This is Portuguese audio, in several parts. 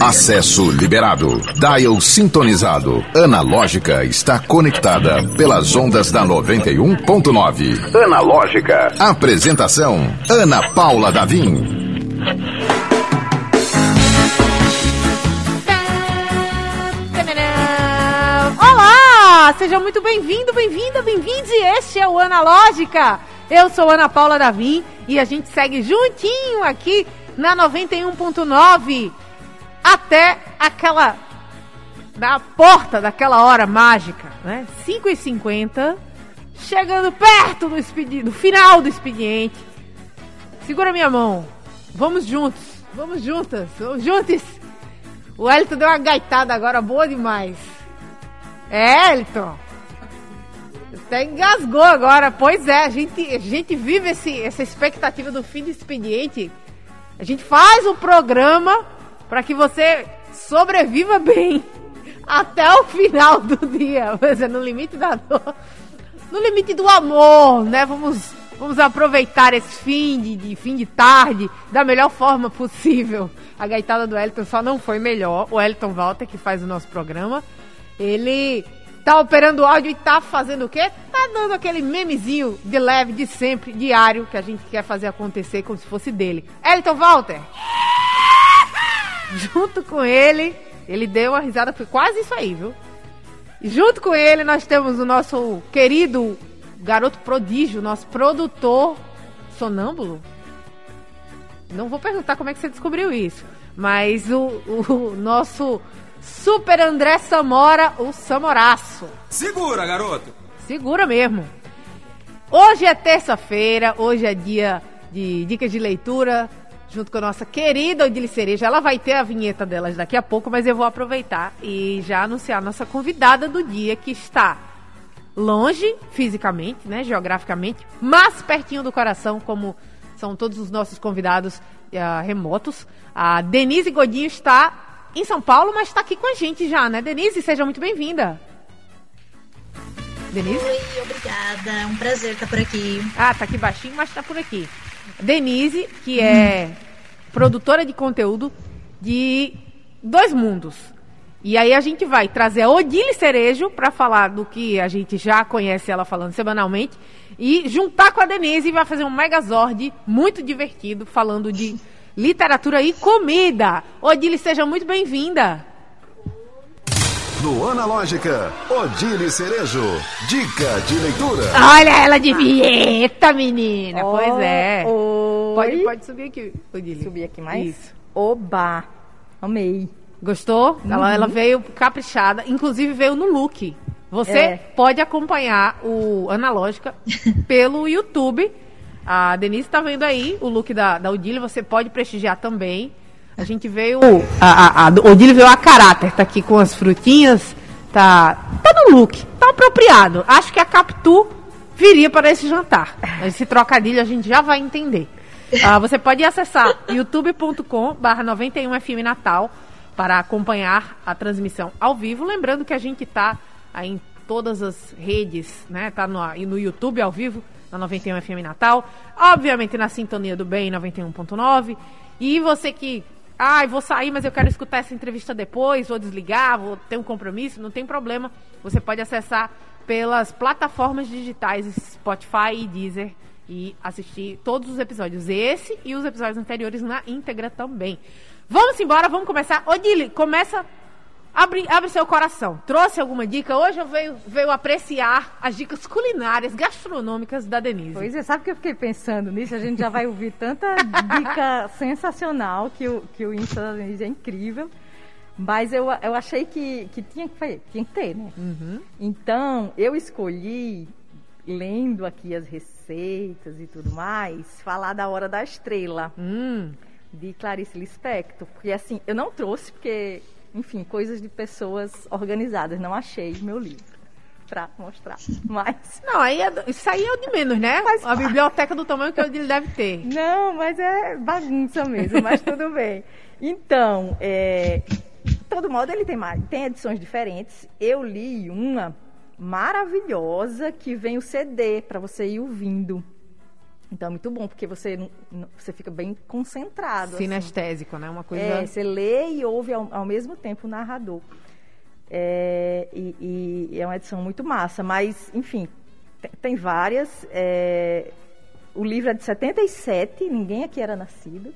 Acesso liberado. Dial sintonizado. Analógica está conectada pelas ondas da 91.9. Analógica. Apresentação: Ana Paula Davim. Olá! Seja muito bem-vindo, bem-vinda, bem-vinde. Este é o Analógica. Eu sou Ana Paula Davim e a gente segue juntinho aqui na 91.9 até aquela da porta daquela hora mágica, né? 5 e 50 chegando perto do do final do expediente. Segura minha mão. Vamos juntos. Vamos juntas. Vamos juntos. O Elton deu uma gaitada agora boa demais. É, Elton. Até engasgou agora. Pois é, a gente, a gente vive esse, essa expectativa do fim do expediente. A gente faz um programa para que você sobreviva bem até o final do dia. Mas é no limite da dor. No limite do amor, né? Vamos, vamos aproveitar esse fim de, de fim de tarde da melhor forma possível. A gaitada do Elton só não foi melhor. O Elton Walter, que faz o nosso programa, ele tá operando o áudio e tá fazendo o quê? Tá dando aquele memezinho de leve, de sempre, diário, que a gente quer fazer acontecer como se fosse dele. Elton Walter! Junto com ele, ele deu uma risada, foi quase isso aí, viu? E junto com ele nós temos o nosso querido garoto prodígio, nosso produtor sonâmbulo. Não vou perguntar como é que você descobriu isso, mas o, o nosso Super André Samora, o Samoraço. Segura, garoto! Segura mesmo. Hoje é terça-feira, hoje é dia de dicas de leitura, junto com a nossa querida Odile Cereja. Ela vai ter a vinheta delas daqui a pouco, mas eu vou aproveitar e já anunciar a nossa convidada do dia, que está longe, fisicamente, né, geograficamente, mas pertinho do coração, como são todos os nossos convidados uh, remotos. A Denise Godinho está em São Paulo, mas está aqui com a gente já, né? Denise, seja muito bem-vinda. Denise? Oi, obrigada. É um prazer estar por aqui. Ah, tá aqui baixinho, mas está por aqui. Denise, que é hum. produtora de conteúdo de Dois Mundos. E aí a gente vai trazer a Odile Cerejo para falar do que a gente já conhece ela falando semanalmente e juntar com a Denise e vai fazer um megazord muito divertido falando de literatura e comida. Odile, seja muito bem-vinda. No Analógica, Odile Cerejo, dica de leitura. Olha ela de vinheta, menina. Oh, pois é. Oi. Pode, pode subir aqui, Odile. Subir aqui mais? Isso. Oba, amei. Gostou? Uhum. Ela, ela veio caprichada, inclusive veio no look. Você é. pode acompanhar o Analógica pelo YouTube. A Denise está vendo aí o look da, da Odile, você pode prestigiar também. A gente veio. A, a, a veio a caráter, tá aqui com as frutinhas. Tá, tá no look, tá apropriado. Acho que a Capitu viria para esse jantar. Esse trocadilho a gente já vai entender. Uh, você pode acessar youtube.com barra 91FM Natal para acompanhar a transmissão ao vivo. Lembrando que a gente está em todas as redes, né? Tá no, no YouTube ao vivo, na 91 FM Natal. Obviamente na sintonia do bem 91.9. E você que. Ah, vou sair, mas eu quero escutar essa entrevista depois, vou desligar, vou ter um compromisso, não tem problema. Você pode acessar pelas plataformas digitais Spotify e Deezer e assistir todos os episódios, esse e os episódios anteriores na íntegra também. Vamos embora, vamos começar. Odile, começa. Abre, abre seu coração. Trouxe alguma dica? Hoje eu veio, veio apreciar as dicas culinárias, gastronômicas da Denise. Pois é, sabe que eu fiquei pensando nisso? A gente já vai ouvir tanta dica sensacional que o, que o Insta da Denise é incrível. Mas eu, eu achei que, que tinha, que tinha que ter, né? Uhum. Então, eu escolhi, lendo aqui as receitas e tudo mais, falar da Hora da Estrela. Hum de Clarice Lispector, porque assim, eu não trouxe porque, enfim, coisas de pessoas organizadas, não achei meu livro para mostrar, mas... Não, aí é, isso aí é o de menos, né? Mas, a biblioteca do tamanho que ele deve ter. Não, mas é bagunça mesmo, mas tudo bem. Então, é, de todo modo, ele tem, tem edições diferentes. Eu li uma maravilhosa que vem o CD para você ir ouvindo. Então é muito bom, porque você, você fica bem concentrado. assim. Sinestésico, né? Uma coisa. É, você lê e ouve ao, ao mesmo tempo o narrador. É, e, e é uma edição muito massa, mas, enfim, tem, tem várias. é, o livro é de 77, ninguém aqui era nascido,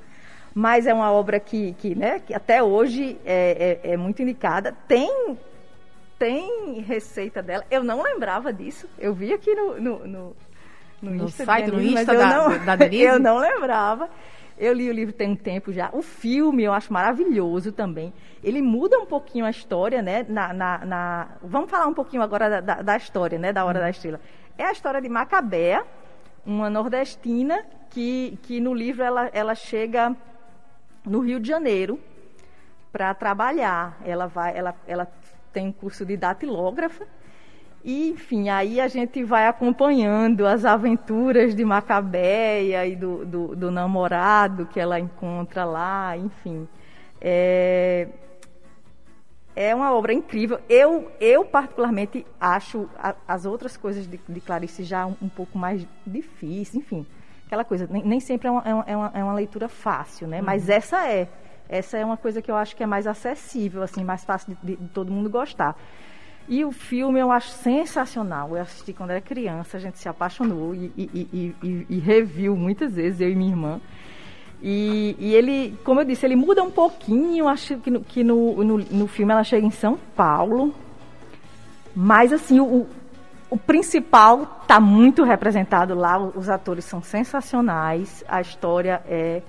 mas é uma obra que, que, né, que até hoje é, é- é muito indicada. Tem, tem receita dela, eu não lembrava disso, eu vi aqui no, no, no, no No Insta site, no Denise, mas Insta eu da- não- da Denise? Eu não lembrava. Eu li o livro tem um tempo já. O filme eu acho maravilhoso também. Ele muda um pouquinho a história, né? Na, na- na- Vamos falar um pouquinho agora da, da- da história, né? Da Hora da Estrela. É a história de Macabea, uma nordestina que, que no livro ela, ela chega no Rio de Janeiro para trabalhar. Ela vai, ela, ela tem um curso de datilógrafa. E, enfim, aí a gente vai acompanhando as aventuras de Macabeia e do, do, do namorado que ela encontra lá, enfim. É, é uma obra incrível. Eu, eu particularmente, acho a- as outras coisas de, de Clarice já um, um pouco mais difíceis, enfim. Aquela coisa, nem, nem sempre é uma, é uma- é uma, é leitura fácil, né? Mas essa é. Essa é uma coisa que eu acho que é mais acessível, assim, mais fácil de, de- de todo mundo gostar. E o filme eu acho sensacional. Eu assisti quando era criança, a gente se apaixonou e, e, e, e, reviu muitas vezes, eu e minha irmã. E, e ele, como eu disse, ele muda um pouquinho. Acho que, no, que no, no, no filme ela chega em São Paulo. Mas, assim, o, o principal está muito representado lá. Os atores são sensacionais. A história é.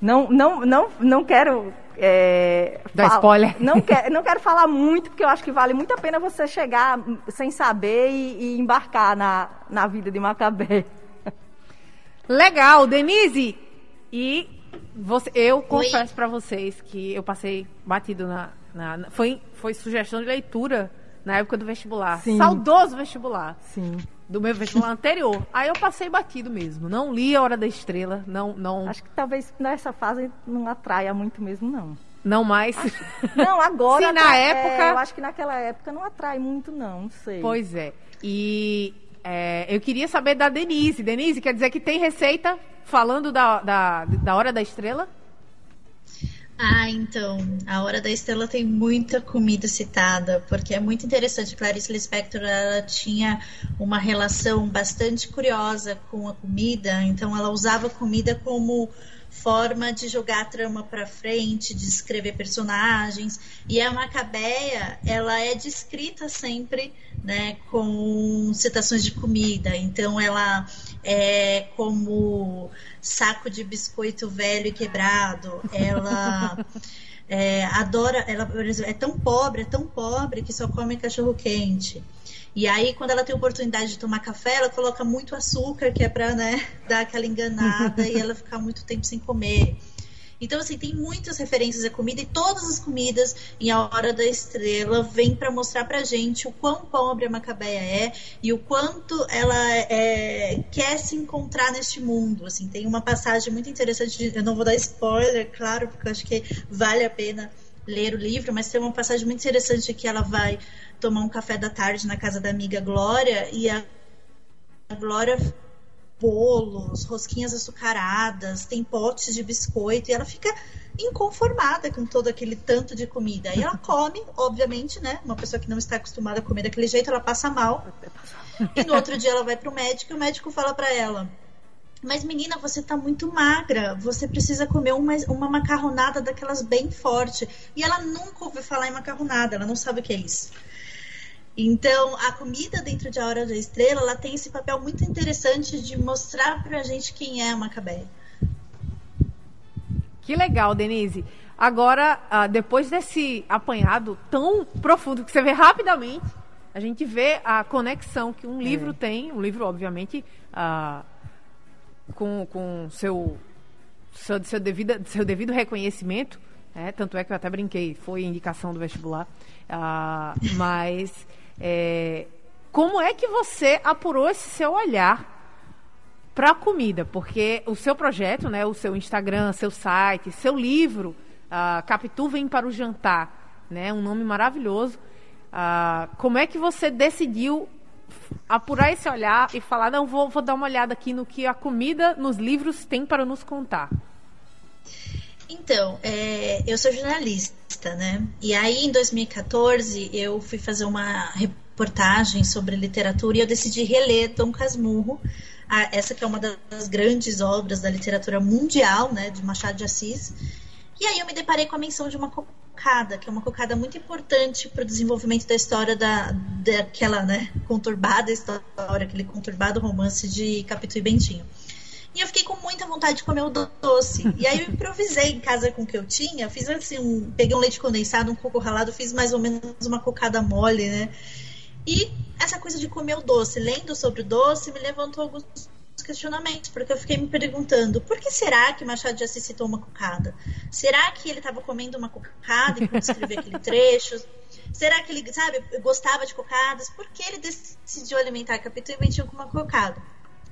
Não, não, não, não quero. É, Dar spoiler. Não, quer, não quero falar muito, porque eu acho que vale muito a pena você chegar sem saber e, e embarcar na, na vida de Macabé. Legal, Denise! E você, eu confesso pra vocês que eu passei batido na. na- na- foi, foi sugestão de leitura na época do vestibular. Sim. Saudoso vestibular. Sim. Do meu vestibular anterior. Aí eu passei batido mesmo. Não li a Hora da Estrela. Não, não, Acho que talvez nessa fase não atraia muito mesmo, não. não mais. Não, agora. Sim, na é, época- eu acho que naquela época não atrai muito, não. Não sei. Pois é. E é, eu queria saber da Denise. Denise, quer dizer que tem receita falando da, da, da Hora da Estrela? Ah, então, a Hora da Estrela tem muita comida citada, porque é muito interessante. Clarice Lispector, ela tinha uma relação bastante curiosa com a comida, então ela usava comida como forma de jogar a trama para frente, de escrever personagens. E a Macabeia, ela é descrita sempre, né, com citações de comida. Então ela é como saco de biscoito velho e quebrado. Ela é, adora, ela é tão pobre, é tão pobre que só come cachorro quente. E aí, quando ela tem oportunidade de tomar café, ela coloca muito açúcar, que é pra né, dar aquela enganada e ela ficar muito tempo sem comer. Então, assim, tem muitas referências à comida e todas as comidas em A Hora da Estrela vêm para mostrar pra gente o quão pobre a Macabeia é e o quanto ela é, quer se encontrar neste mundo. Assim, tem uma passagem muito interessante, de, eu não vou dar spoiler, claro, porque eu acho que vale a pena ler o livro, mas tem uma passagem muito interessante que ela vai tomar um café da tarde na casa da amiga Glória e a Glória bolos, rosquinhas açucaradas, tem potes de biscoito e ela fica inconformada com todo aquele tanto de comida. E ela come, obviamente, né? Uma pessoa que não está acostumada a comer daquele jeito, ela passa mal. E no outro dia ela vai pro médico e o médico fala para ela: mas menina, você tá muito magra. Você precisa comer uma, uma macarronada daquelas bem forte. E ela nunca ouviu falar em macarronada, ela não sabe o que é isso. Então, a comida dentro de A Hora da Estrela, ela tem esse papel muito interessante de mostrar pra gente quem é a Macabeia. Que legal, Denise. Agora, ah, depois desse apanhado tão profundo que você vê rapidamente, a gente vê a conexão que um livro tem, um livro, obviamente, ah, com, com seu, seu, seu, devido, seu devido reconhecimento, né? tanto é que eu até brinquei, foi indicação do vestibular, ah, mas é, como é que você apurou esse seu olhar para a comida, porque o seu projeto, né, o seu Instagram, seu site, seu livro, uh, Capitu vem para o jantar, né, um nome maravilhoso. Uh, como é que você decidiu apurar esse olhar e falar, não, vou, vou dar uma olhada aqui no que a comida nos livros tem para nos contar? Então, é, eu sou jornalista, né? E aí, em 2014, eu fui fazer uma reportagem sobre literatura e eu decidi reler Dom Casmurro, a, essa que é uma das grandes obras da literatura mundial, né, de Machado de Assis. E aí eu me deparei com a menção de uma cocada, que é uma cocada muito importante para o desenvolvimento da história da, daquela, né, conturbada história, aquele conturbado romance de Capitu e Bentinho. E eu fiquei com muita vontade de comer o doce. E aí eu improvisei em casa com o que eu tinha. Fiz assim, um, peguei um leite condensado, um coco ralado, fiz mais ou menos uma cocada mole, né? E essa coisa de comer o doce, lendo sobre o doce, me levantou alguns questionamentos, porque eu fiquei me perguntando por que será que Machado de Assis citou uma cocada? Será que ele estava comendo uma cocada enquanto escrevia aquele trecho? Será que ele, sabe, gostava de cocadas? Por que ele decidiu alimentar a Capitu e Bentinho com uma cocada?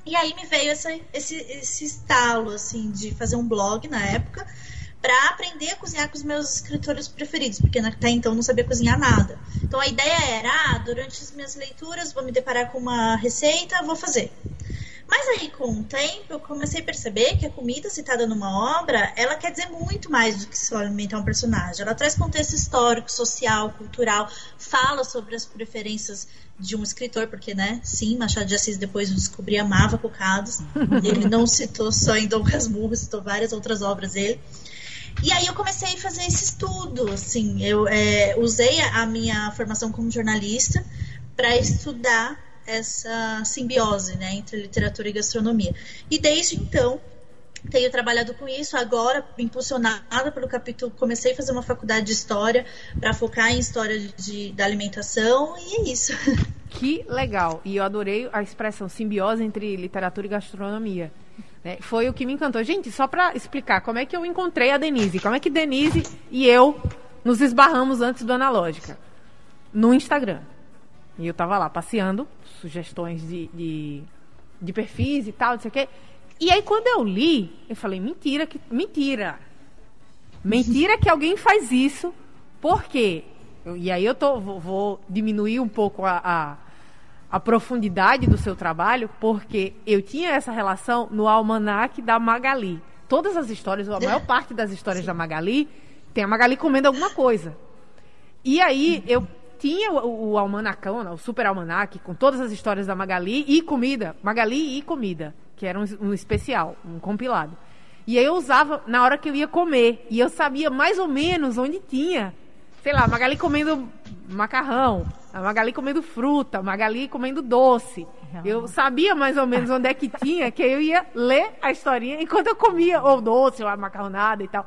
E aí me veio essa, esse, esse estalo, assim, de fazer um blog na época para aprender a cozinhar com os meus escritores preferidos, porque até então não sabia cozinhar nada. Então a ideia era, ah, durante as minhas leituras vou me deparar com uma receita, vou fazer. Mas aí, com o tempo, eu comecei a perceber que a comida citada numa obra, ela quer dizer muito mais do que só alimentar um personagem. Ela traz contexto histórico, social, cultural, fala sobre as preferências de um escritor, porque, né, sim, Machado de Assis, depois descobri, amava cocados. Ele não citou só em Dom Casmurro, citou várias outras obras dele. E aí eu comecei a fazer esse estudo, assim, eu é, usei a minha formação como jornalista para estudar essa simbiose né, entre literatura e gastronomia. E desde então tenho trabalhado com isso. Agora, impulsionada pelo capítulo, comecei a fazer uma faculdade de história para focar em história de, da alimentação e é isso. Que legal! E eu adorei a expressão simbiose entre literatura e gastronomia. Né? Foi o que me encantou. Gente, só para explicar como é que eu encontrei a Denise, como é que Denise e eu nos esbarramos antes do Analógica no Instagram. E eu tava lá passeando, sugestões de, de, de perfis e tal, não sei o quê. E aí quando eu li, eu falei, mentira, que mentira. Mentira que alguém faz isso. Por quê? E aí eu tô, vou, vou diminuir um pouco a, a, a, profundidade do seu trabalho, porque eu tinha essa relação no almanac da Magali. Todas as histórias, a maior parte das histórias da Magali, tem a Magali comendo alguma coisa. E aí eu tinha o, o almanacão, né, o super almanac, com todas as histórias da Magali e comida. Magali e comida, que era um, um especial, um compilado. E aí eu usava na hora que eu ia comer. E eu sabia mais ou menos onde tinha. Sei lá, Magali comendo macarrão, a Magali comendo fruta, a Magali comendo doce. Eu sabia mais ou menos onde é que tinha, que eu ia ler a historinha enquanto eu comia, ou doce, ou a macarronada e tal.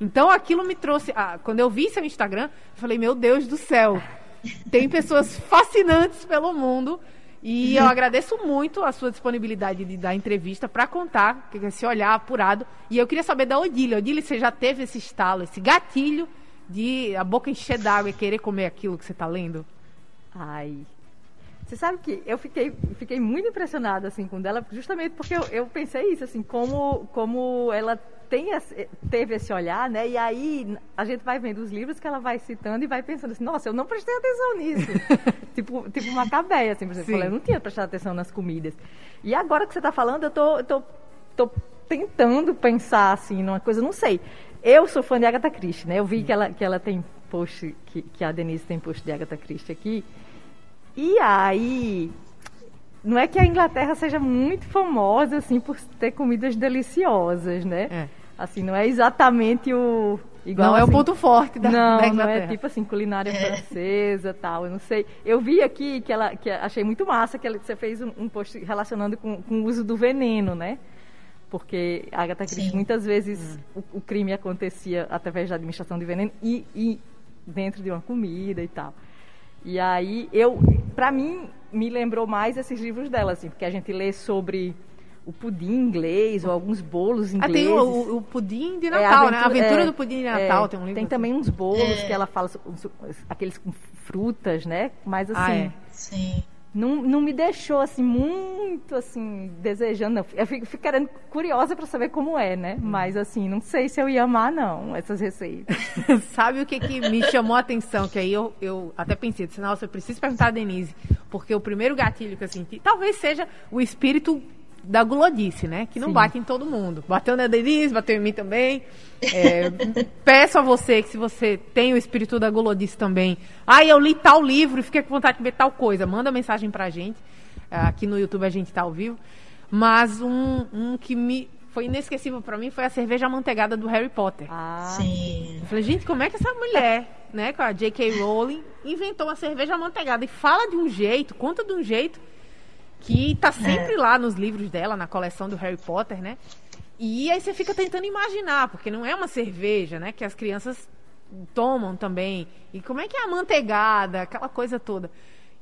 Então aquilo me trouxe. Ah, quando eu vi seu Instagram, eu falei, meu Deus do céu, tem pessoas fascinantes pelo mundo. E eu agradeço muito a sua disponibilidade de dar entrevista para contar, esse olhar apurado. E eu queria saber da Odília. Odília, você já teve esse estalo, esse gatilho de a boca encher d'água e querer comer aquilo que você está lendo? Ai. Você sabe que eu fiquei, fiquei muito impressionada assim com dela, justamente porque eu, eu pensei isso, assim, como, como ela tem esse, teve esse olhar, né? E aí a gente vai vendo os livros que ela vai citando e vai pensando assim, nossa, eu não prestei atenção nisso. tipo, tipo uma cabeia, assim, por exemplo, eu não tinha prestado atenção nas comidas. E agora que você está falando, eu tô, tô, tô tentando pensar assim numa coisa, não sei. Eu sou fã de Agatha Christie, né? Eu vi que ela, que ela tem post, que, que a Denise tem post de Agatha Christie aqui. E aí, não é que a Inglaterra seja muito famosa assim por ter comidas deliciosas, né? É. Assim, não é exatamente o. Igual, não assim, é o assim, ponto forte da, não, da Inglaterra. Não, é tipo assim, culinária é. francesa tal, eu não sei. Eu vi aqui que ela, que achei muito massa que ela, você fez um, um post relacionando com, com o uso do veneno, né? Porque a Agatha Christie, muitas vezes, hum. o, o, crime acontecia através da administração de veneno e, e dentro de uma comida e tal. E aí, eu, para mim, me lembrou mais esses livros dela, assim, porque a gente lê sobre o pudim inglês ou alguns bolos ingleses. Ah, tem o, o pudim de é, Natal, é, né? A aventura é, do pudim de Natal é, tem um livro. Tem assim. também uns bolos é. que ela fala, aqueles com frutas, né? Mas assim... Ah, Sim. não, não me deixou assim muito assim desejando. Eu fico, fico querendo curiosa para saber como é, né? Hum. Mas assim, não sei se eu ia amar não essas receitas. Sabe o que, que me chamou a atenção? Que aí eu, eu até pensei, disse, nossa, eu preciso perguntar a Denise, porque o primeiro gatilho que eu senti, talvez seja o espírito da gulodice, né? Que não Sim. bate em todo mundo. Bateu na Denise, bateu em mim também. É, peço a você que se você tem o espírito da gulodice também, ah, eu li tal livro e fiquei com vontade de ver tal coisa, manda mensagem pra gente. Aqui no YouTube a gente tá ao vivo. Mas um, um que me foi inesquecível para mim foi a cerveja amanteigada do Harry Potter. Ah, sim. Eu falei, gente, como é que essa mulher, né, com a J.K. Rowling, inventou uma cerveja amanteigada e fala de um jeito, conta de um jeito que tá sempre é. lá nos livros dela, na coleção do Harry Potter, né? E aí você fica tentando imaginar, porque não é uma cerveja, né? Que as crianças tomam também. E como é que é a manteigada, aquela coisa toda.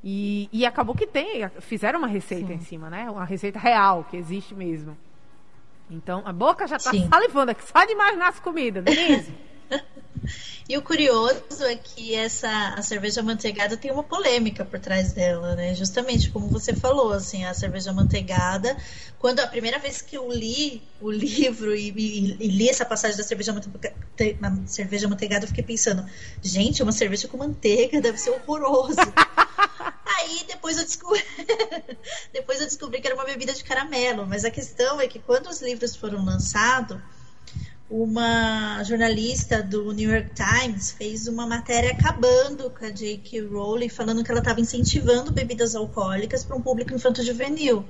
E, e acabou que tem, fizeram uma receita Sim. em cima, né? Uma receita real, que existe mesmo. Então, a boca já tá Sim. salivando aqui, só de imaginar as comidas, Denise. E o curioso é que essa a cerveja manteigada tem uma polêmica por trás dela, né? Justamente como você falou, assim, a cerveja manteigada, quando a primeira vez que eu li o livro e, e, e li essa passagem da cerveja, manteigada, cerveja manteigada, eu fiquei pensando, gente, uma cerveja com manteiga deve ser horroroso. Aí depois eu descobri, depois eu descobri que era uma bebida de caramelo, mas a questão é que quando os livros foram lançados uma jornalista do New York Times fez uma matéria acabando com a J.K. Rowling, falando que ela estava incentivando bebidas alcoólicas para um público infanto-juvenil.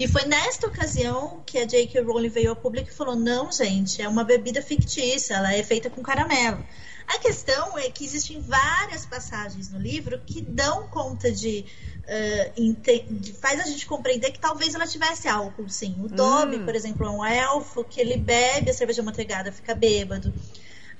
E foi nesta ocasião que a J.K. Rowling veio ao público e falou: não, gente, é uma bebida fictícia, ela é feita com caramelo. A questão é que existem várias passagens no livro que dão conta de uh, faz a gente compreender que talvez ela tivesse álcool, sim. O Dobby, hum. por exemplo, é um elfo que ele bebe a cerveja manteigada, fica bêbado.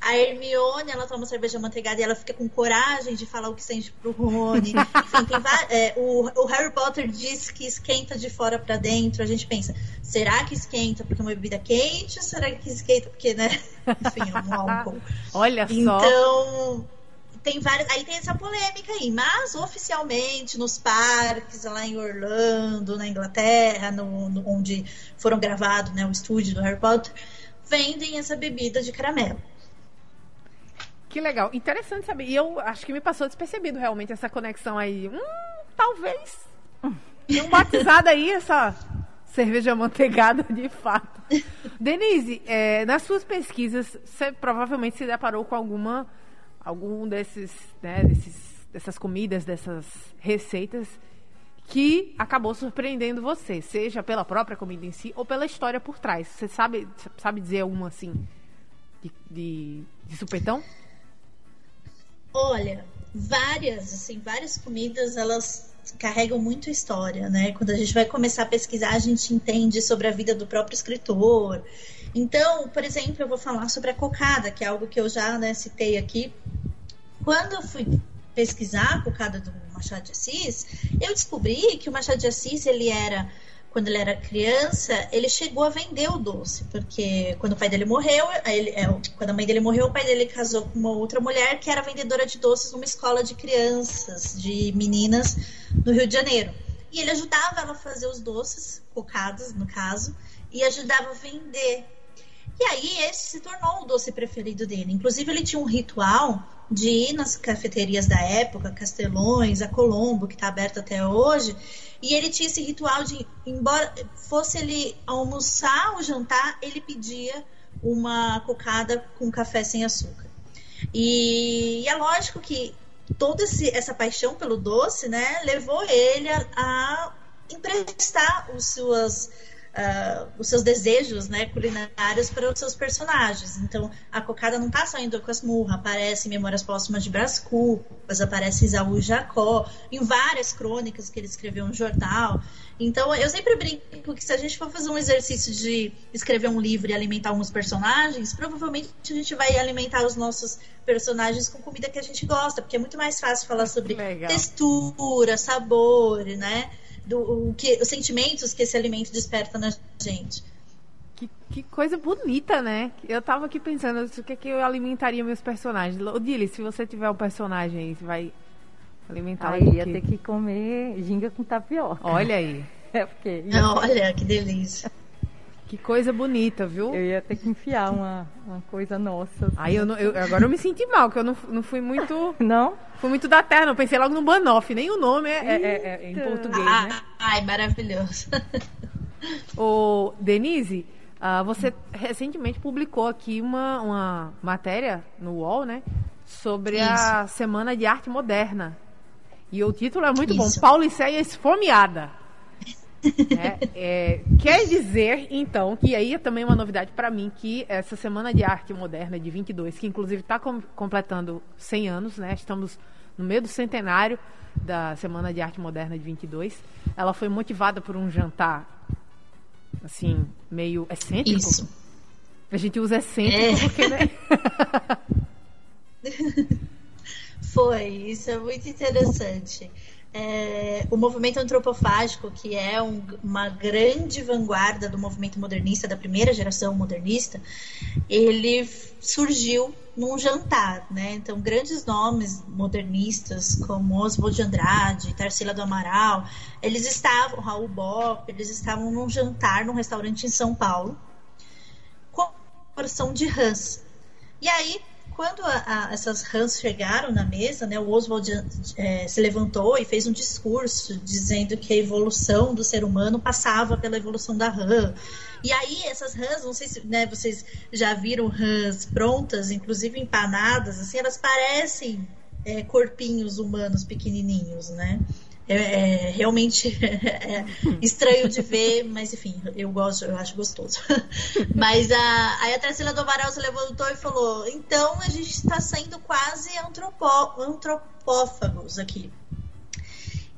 A Hermione, ela toma cerveja manteigada e ela fica com coragem de falar o que sente pro Rony. Enfim, é, o, o, Harry Potter diz que esquenta de fora para dentro. A gente pensa, será que esquenta porque é uma bebida quente? Ou será que esquenta porque, né? Enfim, é um álcool. Olha só. Então, tem várias. Aí tem essa polêmica aí, mas oficialmente nos parques lá em Orlando, na Inglaterra, no, no, onde foram gravados né, o estúdio do Harry Potter, vendem essa bebida de caramelo. Que legal, interessante saber. E eu acho que me passou despercebido realmente essa conexão aí. Hum, talvez. um batizado aí essa cerveja manteigada de fato. Denise, é, nas suas pesquisas, você provavelmente se deparou com alguma algum desses, né, desses, dessas comidas, dessas receitas que acabou surpreendendo você, seja pela própria comida em si ou pela história por trás. Você sabe, sabe dizer uma assim de, de, de supetão? Olha, várias, assim, várias comidas, elas carregam muito história, né? Quando a gente vai começar a pesquisar, a gente entende sobre a vida do próprio escritor. Então, por exemplo, eu vou falar sobre a cocada, que é algo que eu já né, citei aqui. Quando eu fui pesquisar a cocada do Machado de Assis, eu descobri que o Machado de Assis ele era quando ele era criança, ele chegou a vender o doce, porque quando o pai dele morreu, ele, é, quando a mãe dele morreu, o pai dele casou com uma outra mulher que era vendedora de doces numa escola de crianças, de meninas, no Rio de Janeiro. E ele ajudava ela a fazer os doces, cocados no caso, e ajudava a vender. E aí esse se tornou o doce preferido dele. Inclusive ele tinha um ritual de ir nas cafeterias da época, Castelões, a Colombo, que está aberto até hoje, e ele tinha esse ritual de, embora fosse ele almoçar ou jantar, ele pedia uma cocada com café sem açúcar. E, e é lógico que toda esse, essa paixão pelo doce, né, levou ele a, a emprestar os suas uh, os seus desejos né, culinários para os seus personagens. Então, a cocada não está só em Docas Murra, aparece em Memórias Póstumas de Brás Cubas, aparece Isaú Jacó, em várias crônicas que ele escreveu no jornal. Então, eu sempre brinco que se a gente for fazer um exercício de escrever um livro e alimentar alguns personagens, provavelmente a gente vai alimentar os nossos personagens com comida que a gente gosta, porque é muito mais fácil falar sobre Legal. textura, sabor, né? Do o que, os sentimentos que esse alimento desperta na gente. Que, que coisa bonita, né? Eu tava aqui pensando o que, é que eu alimentaria meus personagens. Odile, se você tiver um personagem aí, você vai Alimentar Aí ia ter que comer ginga com tapioca. Olha aí. É porque Olha, que delícia. Que coisa bonita, viu? eu ia ter que enfiar uma, uma coisa nossa. assim. Aí eu, não- eu- agora eu me senti mal, que eu não, não fui muito. Não? Fui muito da terra, não. Pensei logo no Banoff. Nem o nome é, é- é- é em português, né? Ah, ai, maravilhoso. Ô, Denise, ah, você recentemente publicou aqui uma, uma matéria no UOL, né? Sobre a Semana de Arte Moderna. E o título é muito bom, Isso. Pauliceia Esfomeada. É, é, quer dizer, então, que aí é também uma novidade para mim, que essa Semana de Arte Moderna de 22, que inclusive está completando 100 anos, né? Estamos no meio do centenário da Semana de Arte Moderna de 22. Ela foi motivada por um jantar, assim, meio excêntrico. Isso. A gente usa excêntrico É. porque, né? Foi, isso é muito interessante. É, o movimento antropofágico, que é um- uma grande vanguarda do movimento modernista, da primeira geração modernista, ele surgiu num jantar, né? Então, grandes nomes modernistas, como Oswald de Andrade, Tarsila do Amaral, eles estavam, Raul Bopp, eles estavam num jantar num restaurante em São Paulo, com uma porção de rãs. E aí, quando a- a- essas rãs chegaram na mesa, né, o Oswald eh, se levantou e fez um discurso dizendo que a evolução do ser humano passava pela evolução da rã. E aí, essas rãs, não sei se né, vocês já viram rãs prontas, inclusive empanadas, assim, elas parecem eh, corpinhos humanos pequenininhos, né? É, é realmente é estranho de ver, mas enfim, eu gosto, eu acho gostoso. Mas a, aí a Tarsila do Amaral se levantou e falou: então a gente está sendo quase antropó, antropófagos aqui.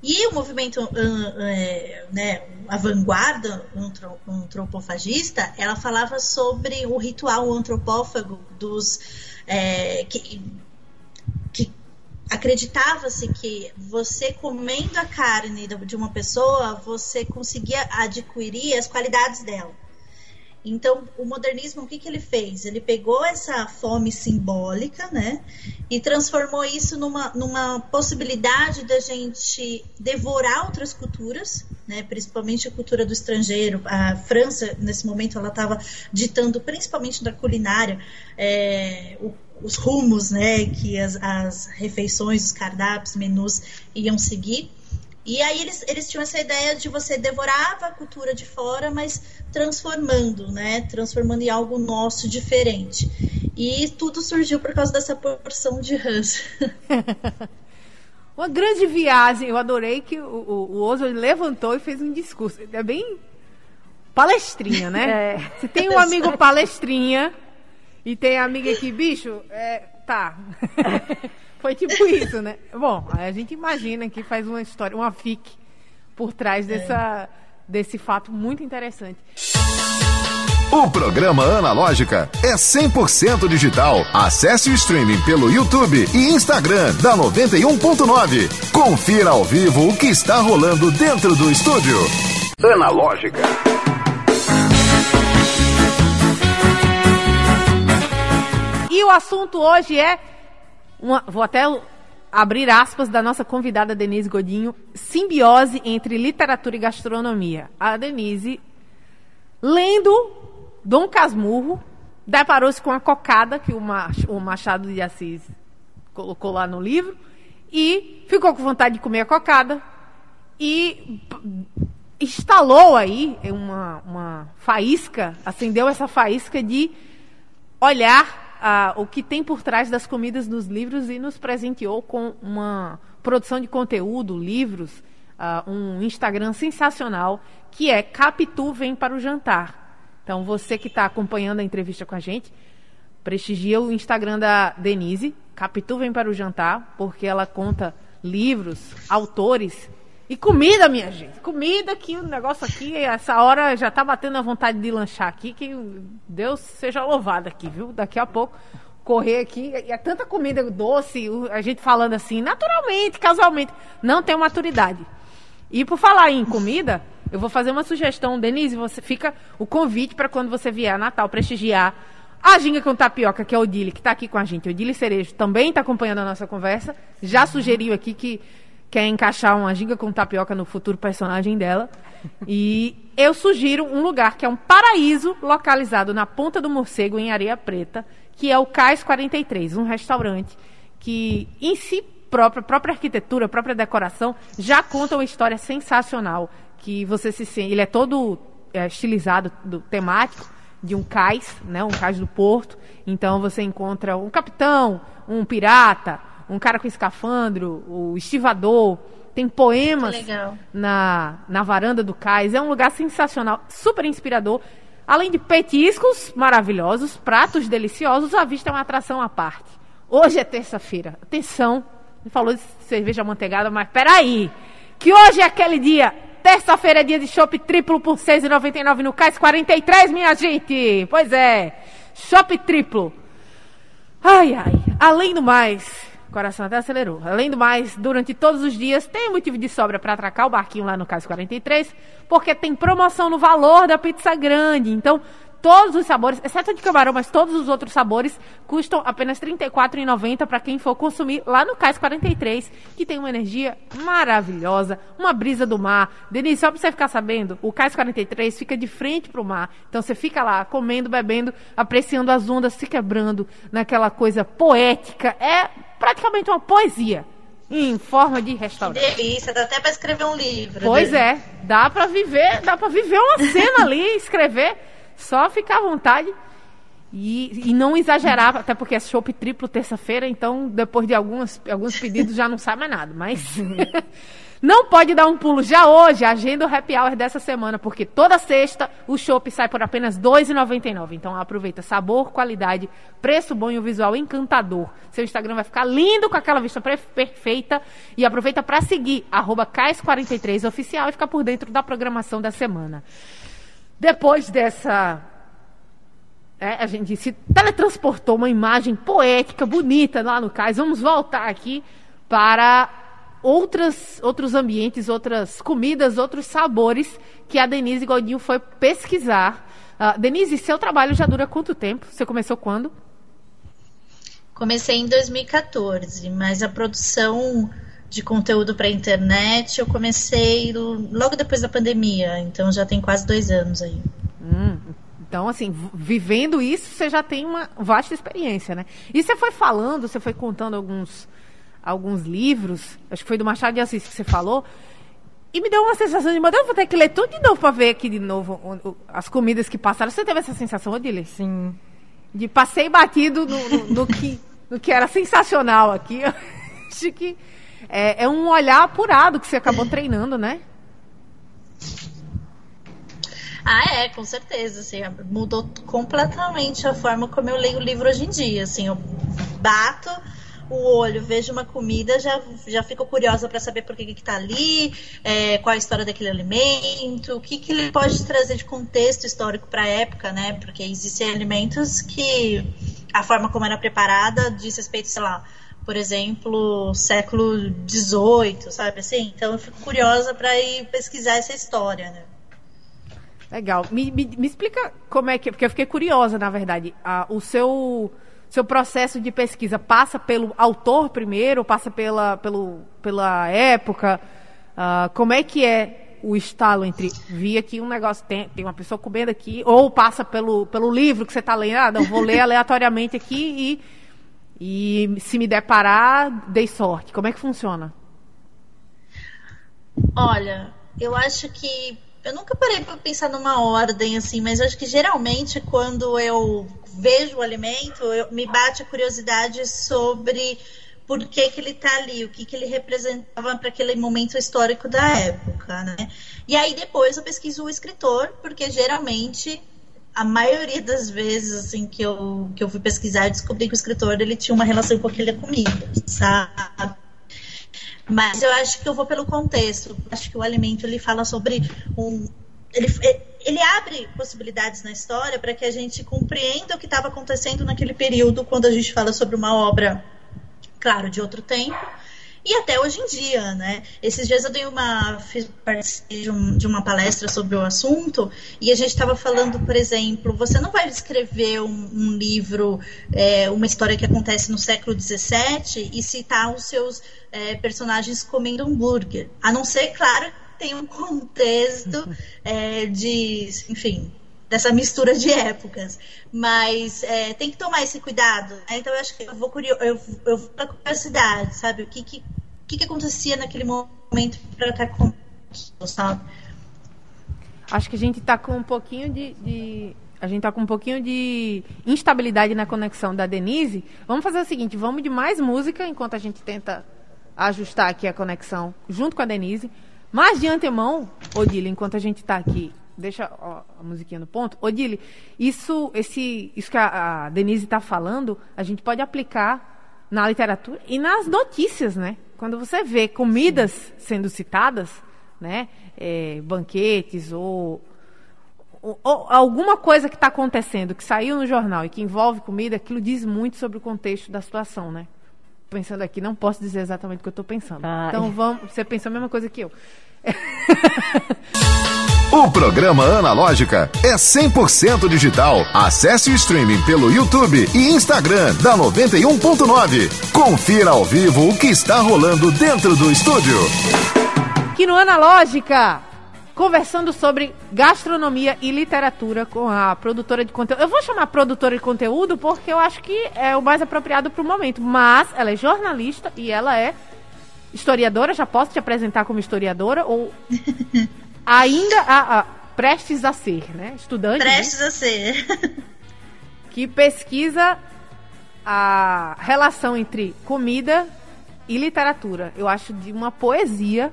E o movimento, ah, é, né, a vanguarda antro- antropofagista, ela falava sobre o ritual antropófago dos é, que acreditava-se que você comendo a carne de uma pessoa, você conseguia adquirir as qualidades dela. Então, o modernismo, o que, que ele fez? Ele pegou essa fome simbólica, né, e transformou isso numa, numa possibilidade da gente devorar outras culturas, né, principalmente a cultura do estrangeiro. A França, nesse momento, ela estava ditando, principalmente da culinária, é, o- os rumos, né, que as, as refeições, os cardápios, menus iam seguir. E aí eles, eles tinham essa ideia de você devorava a cultura de fora, mas transformando, né? Transformando em algo nosso diferente. E tudo surgiu por causa dessa porção de rãs. Uma grande viagem. Eu adorei que o, o, o Oswald levantou e fez um discurso. É bem palestrinha, né? É. Se tem um amigo palestrinha e tem amiga aqui, bicho, é, tá. Foi tipo isso, né? Bom, aí a gente imagina que faz uma história, uma fic por trás dessa, desse fato muito interessante. O programa Analógica é 100% digital. Acesse o streaming pelo YouTube e Instagram da 91.9. Confira ao vivo o que está rolando dentro do estúdio. Analógica. E o assunto hoje é. uma- vou até abrir aspas da nossa convidada Denise Godinho: simbiose entre literatura e gastronomia. A Denise, lendo Dom Casmurro, deparou-se com a cocada que o Mach- o Machado de Assis colocou lá no livro e ficou com vontade de comer a cocada e instalou aí uma, uma faísca, acendeu essa faísca de olhar ah, o que tem por trás das comidas nos livros e nos presenteou com uma produção de conteúdo, livros, ah, um Instagram sensacional que é Capitu Vem para o Jantar. Então, você que está acompanhando a entrevista com a gente, prestigia o Instagram da Denise, Capitu Vem para o Jantar, porque ela conta livros, autores e comida, minha gente. Comida que o negócio aqui, essa hora já tá batendo a vontade de lanchar aqui, que Deus seja louvado aqui, viu? Daqui a pouco correr aqui, e é tanta comida doce, a gente falando assim, naturalmente, casualmente, não tem maturidade. E por falar em comida, eu vou fazer uma sugestão, Denise, você fica o convite para quando você vier a Natal prestigiar A ginga com tapioca, que é o Dili, que está aqui com a gente. O Dili Cerejo também está acompanhando a nossa conversa. Já sugeriu aqui que quer encaixar uma ginga com tapioca no futuro personagem dela. E eu sugiro um lugar que é um paraíso localizado na Ponta do Morcego, em Areia Preta, que é o Cais 43, um restaurante que em si própria, própria arquitetura, própria decoração, já conta uma história sensacional. Que você se sente. Ele é todo é, estilizado, do, temático, de um cais, né? Um cais do porto. Então você encontra um capitão, um pirata, um cara com escafandro, o estivador. Tem poemas na, na varanda do cais. É um lugar sensacional, super inspirador. Além de petiscos maravilhosos, pratos deliciosos, a vista é uma atração à parte. Hoje é terça-feira. Atenção, falou de cerveja manteigada, mas peraí. Que hoje é aquele dia. Terça-feira é dia de chopp triplo por R$ 6,99 no Cais 43, minha gente. Pois é. Chopp triplo. Ai, ai. Além do mais, o coração até acelerou. Além do mais, durante todos os dias tem motivo de sobra para atracar o barquinho lá no Cais 43, porque tem promoção no valor da pizza grande. Então, Todos os sabores, exceto de camarão, mas todos os outros sabores custam apenas R$ 34,90 para quem for consumir lá no Cais 43, que tem uma energia maravilhosa, uma brisa do mar. Denise, só para você ficar sabendo, o Cais 43 fica de frente para o mar. Então você fica lá comendo, bebendo, apreciando as ondas se quebrando naquela coisa poética. É praticamente uma poesia em forma de restaurante. Que delícia, dá até para escrever um livro. Pois né? é, dá para viver, dá para viver uma cena ali, escrever só ficar à vontade e, e não exagerar, até porque é chopp triplo terça-feira, então depois de alguns, alguns pedidos já não sai mais nada. Mas não pode dar um pulo já hoje, agenda o happy hour dessa semana, porque toda sexta o chopp sai por apenas R$ 2,99. Então aproveita sabor, qualidade, preço bom e o visual encantador. Seu Instagram vai ficar lindo com aquela vista perfeita. E aproveita para seguir, arroba CAIS43oficial e ficar por dentro da programação da semana. Depois dessa. É, a gente se teletransportou uma imagem poética, bonita lá no cais. Vamos voltar aqui para outras, outros ambientes, outras comidas, outros sabores que a Denise Godinho foi pesquisar. Uh, Denise, seu trabalho já dura quanto tempo? Você começou quando? Comecei em 2014, mas a produção de conteúdo para a internet eu comecei logo depois da pandemia, então já tem quase dois anos aí. Hum, então, assim, vivendo isso, você já tem uma vasta experiência, né? E você foi falando, você foi contando alguns, alguns livros, acho que foi do Machado de Assis que você falou, e me deu uma sensação de, meu Deus, vou ter que ler tudo de novo para ver aqui de novo as comidas que passaram. Você teve essa sensação, Odile? Sim. De passei batido no, no, no que, no que era sensacional aqui. acho que é, é um olhar apurado que você acabou treinando, né? Ah, é, com certeza. Assim, mudou completamente a forma como eu leio o livro hoje em dia. Assim, eu bato o olho, vejo uma comida, já, já fico curiosa para saber por que, que tá ali, é, qual a história daquele alimento, o que, que ele pode trazer de contexto histórico para a época, né? Porque existem alimentos que a forma como era preparada diz respeito, sei lá, por exemplo, século XVIII, sabe assim? Então eu fico curiosa para ir pesquisar essa história, né? Legal. Me, me, me, explica como é que. Porque eu fiquei curiosa, na verdade. Ah, o seu, seu processo de pesquisa passa pelo autor primeiro, passa pela, pelo, pela época? Ah, como é que é o estalo entre vi aqui um negócio, tem, tem uma pessoa comendo aqui, ou passa pelo, pelo livro que você está lendo, ah, não, vou ler aleatoriamente aqui e e se me deparar, dei sorte. Como é que funciona? Olha, eu acho que eu nunca parei para pensar numa ordem assim, mas acho que geralmente quando eu vejo o alimento, eu, me bate a curiosidade sobre por que, que ele está ali, o que, que ele representava para aquele momento histórico da época, né? E aí depois eu pesquiso o escritor, porque geralmente a maioria das vezes assim que eu, que eu fui pesquisar, eu descobri que o escritor ele tinha uma relação com aquela comida, sabe? Mas eu acho que eu vou pelo contexto. Acho que o alimento ele fala sobre um ele, ele abre possibilidades na história para que a gente compreenda o que estava acontecendo naquele período quando a gente fala sobre uma obra, claro, de outro tempo. E até hoje em dia, né? Esses dias eu dei uma fiz de, um, de uma palestra sobre o assunto e a gente estava falando, por exemplo, você não vai escrever um, um livro, é, uma história que acontece no século XVII e citar os seus é, personagens comendo hambúrguer, a não ser, claro, tem um contexto é, de, enfim, dessa mistura de épocas. Mas é, tem que tomar esse cuidado. Né? Então eu acho que eu vou curioso, eu, eu vou pra curiosidade, sabe? O que que, que, que acontecia naquele momento para estar com sabe? Acho que a gente está com um pouquinho de, de, a gente tá com um pouquinho de instabilidade na conexão da Denise. Vamos fazer o seguinte, vamos de mais música enquanto a gente tenta ajustar aqui a conexão junto com a Denise. Mas de antemão, Odile, enquanto a gente está aqui deixa ó, a musiquinha no ponto. Odile, isso, esse, isso que a, a Denise está falando, a gente pode aplicar na literatura e nas notícias, né? Quando você vê comidas Sim. sendo citadas, né? É, banquetes ou, ou, ou, alguma coisa que está acontecendo, que saiu no jornal e que envolve comida, aquilo diz muito sobre o contexto da situação, né? Pensando aqui, não posso dizer exatamente o que eu estou pensando. Ah, então é. vamos, você pensa a mesma coisa que eu. O programa Analógica é 100% digital. Acesse o streaming pelo YouTube e Instagram da 91.9. Confira ao vivo o que está rolando dentro do estúdio. Aqui no Analógica, conversando sobre gastronomia e literatura com a produtora de conteúdo. Eu vou chamar produtora de conteúdo porque eu acho que é o mais apropriado para o momento. Mas ela é jornalista e ela é historiadora. Já posso te apresentar como historiadora ou ainda a, a, prestes a ser, né? Estudante. Né? Prestes né? a ser. que pesquisa a relação entre comida e literatura. Eu acho de uma poesia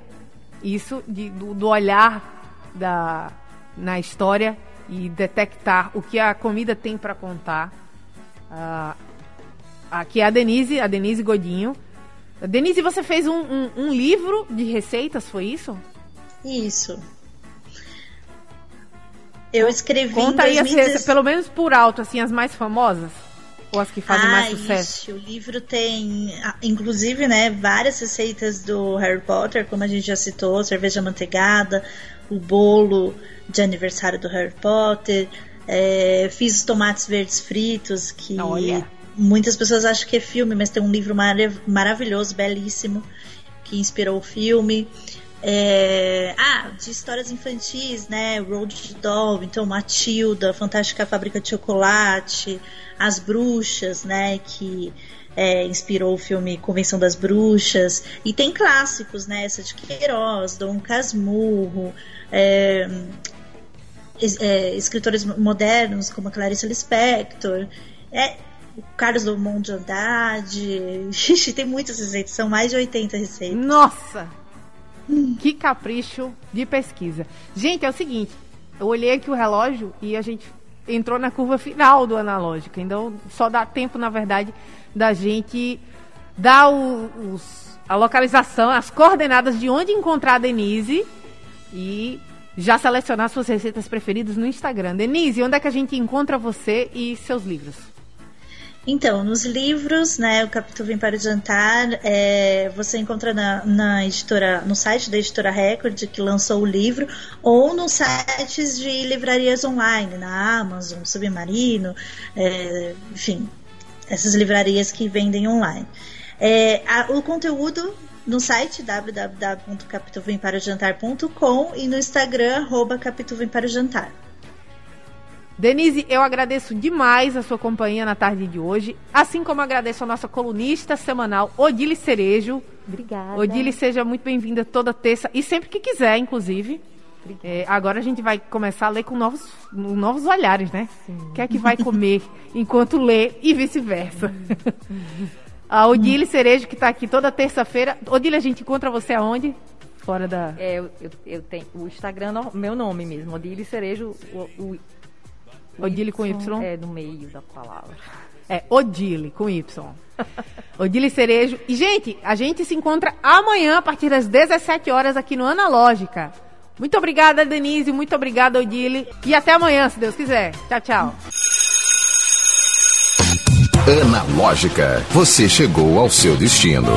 isso de, do, do olhar da, na história e detectar o que a comida tem para contar. Uh, aqui é a Denise, a Denise Godinho. Denise, você fez um, um, um livro de receitas, foi isso? Isso. Eu escrevi Conta aí, 2016... as, pelo menos por alto, assim, as mais famosas. Ou as que fazem ah, mais sucesso. Isso. O livro tem, inclusive, né, várias receitas do Harry Potter, como a gente já citou, cerveja manteigada, o bolo de aniversário do Harry Potter. É, fiz os tomates verdes fritos, que Olha. muitas pessoas acham que é filme, mas tem um livro mar maravilhoso, belíssimo, que inspirou o filme. É, ah, de histórias infantis, né? Road Doll, então Matilda, Fantástica Fábrica de Chocolate, As Bruxas, né? Que é, inspirou o filme Convenção das Bruxas. E tem clássicos, né? Essa de Queiroz, Dom Casmurro, é, é, escritores modernos como a Clarice Lispector. É, o Carlos Drummond de Andrade. Tem muitas receitas, são mais de 80 receitas. Nossa! Que capricho de pesquisa. Gente, é o seguinte, eu olhei aqui o relógio e a gente entrou na curva final do analógico. Então só dá tempo, na verdade, da gente dar o, os, a localização, as coordenadas de onde encontrar a Denise e já selecionar suas receitas preferidas no Instagram. Denise, onde é que a gente encontra você e seus livros? Então, nos livros, né, o Capítulo Vem para o Jantar, é, você encontra na, na, editora, no site da editora Record, que lançou o livro, ou nos sites de livrarias online, na Amazon, Submarino, é, enfim, essas livrarias que vendem online. É, a, o conteúdo no site www.capituvempariojantar.com e no Instagram, arroba Capituvem para o Jantar. Denise, eu agradeço demais a sua companhia na tarde de hoje, assim como agradeço a nossa colunista semanal, Odile Cerejo. Obrigada. Odile, seja muito bem-vinda toda terça e sempre que quiser, inclusive. É, agora a gente vai começar a ler com novos, novos olhares, né? O que é que vai comer enquanto lê e vice-versa. a Odile Cerejo, que está aqui toda terça-feira. Odile, a gente encontra você aonde? Fora da. É, eu, eu, eu tenho o Instagram, meu nome mesmo, Odile Cerejo. O, o Odile com Y? É, no meio da palavra. É, Odile com Y. Odile Cerejo. E, gente, a gente se encontra amanhã, a partir das 17 horas, aqui no Analógica. Muito obrigada, Denise. Muito obrigada, Odile. E até amanhã, se Deus quiser. Tchau, tchau. Analógica. Você chegou ao seu destino.